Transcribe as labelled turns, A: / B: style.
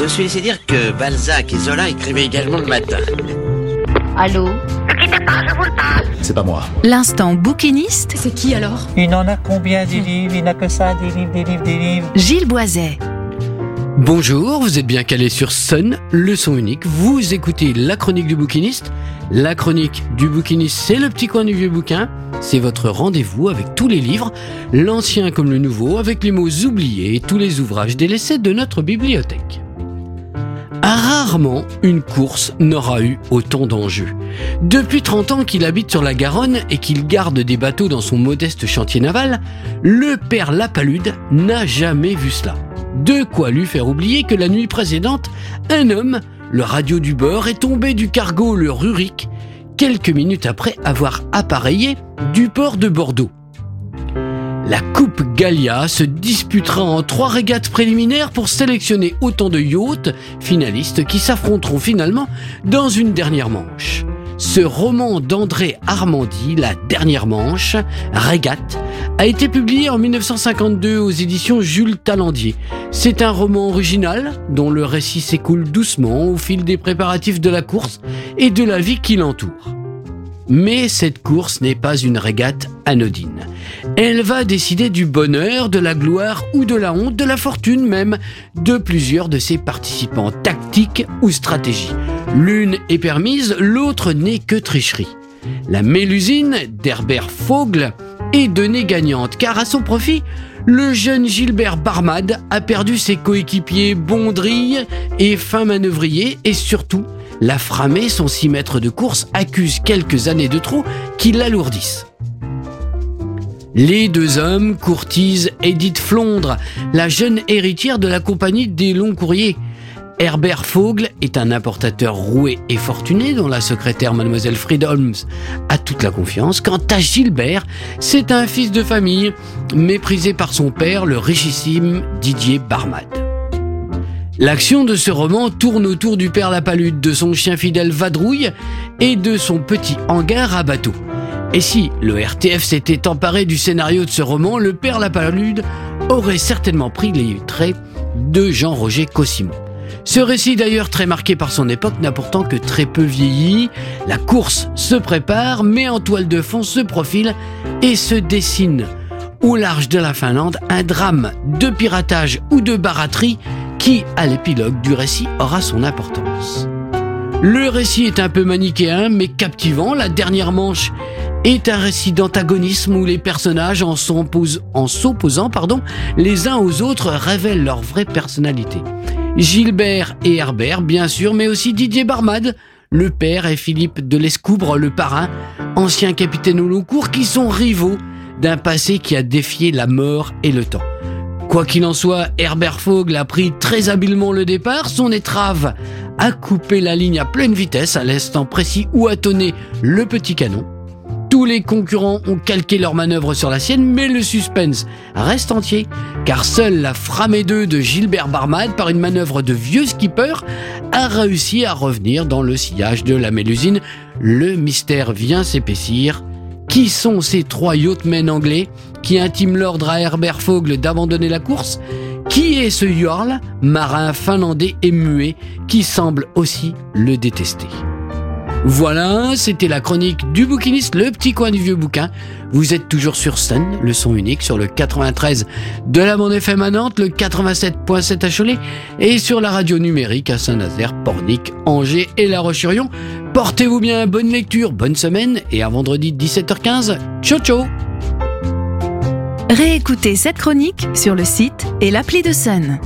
A: Je suis laissé dire que Balzac et Zola écrivaient également le matin.
B: Allô
C: C'est pas moi.
D: L'instant bouquiniste,
B: C'est qui alors
E: Il en a combien des livres Il n'a que ça, des livres, des livres, des livres.
D: Gilles Boiset.
F: Bonjour, vous êtes bien calé sur Sun, le son unique. Vous écoutez la chronique du bouquiniste. La chronique du bouquiniste, c'est le petit coin du vieux bouquin. C'est votre rendez-vous avec tous les livres, l'ancien comme le nouveau, avec les mots oubliés et tous les ouvrages délaissés de notre bibliothèque. Rarement une course n'aura eu autant d'enjeux. Depuis 30 ans qu'il habite sur la Garonne et qu'il garde des bateaux dans son modeste chantier naval, le père Lapalude n'a jamais vu cela. De quoi lui faire oublier que la nuit précédente, un homme, le radio du bord, est tombé du cargo le Rurik, quelques minutes après avoir appareillé du port de Bordeaux. La Coupe Gallia se disputera en trois régates préliminaires pour sélectionner autant de yachts finalistes qui s'affronteront finalement dans une dernière manche. Ce roman d'André Armandi, La dernière manche, Régate, a été publié en 1952 aux éditions Jules Talandier. C'est un roman original dont le récit s'écoule doucement au fil des préparatifs de la course et de la vie qui l'entoure. Mais cette course n'est pas une régate anodine. Elle va décider du bonheur, de la gloire ou de la honte, de la fortune même, de plusieurs de ses participants, tactique ou stratégie. L'une est permise, l'autre n'est que tricherie. La Mélusine d'Herbert Fogel est donnée gagnante, car à son profit, le jeune Gilbert Barmade a perdu ses coéquipiers Bondrille et fin manœuvrier, et surtout, l'afframé, son 6 mètres de course, accuse quelques années de trop qui l'alourdissent. Les deux hommes courtisent Edith Flondre, la jeune héritière de la compagnie des longs courriers. Herbert Fogel est un importateur roué et fortuné dont la secrétaire mademoiselle Fried Holmes a toute la confiance. Quant à Gilbert, c'est un fils de famille méprisé par son père, le richissime Didier Barmade. L'action de ce roman tourne autour du père Lapalude, de son chien fidèle Vadrouille et de son petit hangar à bateau. Et si le RTF s'était emparé du scénario de ce roman, le père Lapalude aurait certainement pris les traits de Jean-Roger Cossimon. Ce récit d'ailleurs très marqué par son époque n'a pourtant que très peu vieilli. La course se prépare, mais en toile de fond se profile et se dessine au large de la Finlande un drame de piratage ou de baraterie qui, à l'épilogue du récit, aura son importance. Le récit est un peu manichéen, mais captivant. La dernière manche est un récit d'antagonisme où les personnages, en s'oppos- en s'opposant pardon, les uns aux autres, révèlent leur vraie personnalité. Gilbert et Herbert, bien sûr, mais aussi Didier Barmade, le père et Philippe de l'Escoubre, le parrain, ancien capitaine au long cours, qui sont rivaux d'un passé qui a défié la mort et le temps. Quoi qu'il en soit, Herbert Fogel a pris très habilement le départ, son étrave a coupé la ligne à pleine vitesse à l'instant précis où a tonné le petit canon. Tous les concurrents ont calqué leur manœuvre sur la sienne, mais le suspense reste entier, car seule la Framé 2 de Gilbert Barmade, par une manœuvre de vieux skipper, a réussi à revenir dans le sillage de la Mélusine. Le mystère vient s'épaissir. Qui sont ces trois yachtmen anglais qui intiment l'ordre à Herbert Fogel d'abandonner la course? Qui est ce Jarl, marin finlandais et muet, qui semble aussi le détester? Voilà, c'était la chronique du bouquiniste, le petit coin du vieux bouquin. Vous êtes toujours sur Sun, le son unique, sur le 93 de la bande FM Nantes, le 87.7 à Cholet et sur la radio numérique à Saint-Nazaire, Pornic, Angers et La Roche-sur-Yon. Portez-vous bien, bonne lecture, bonne semaine et à vendredi 17h15. Ciao ciao
D: Réécoutez cette chronique sur le site et l'appli de Sun.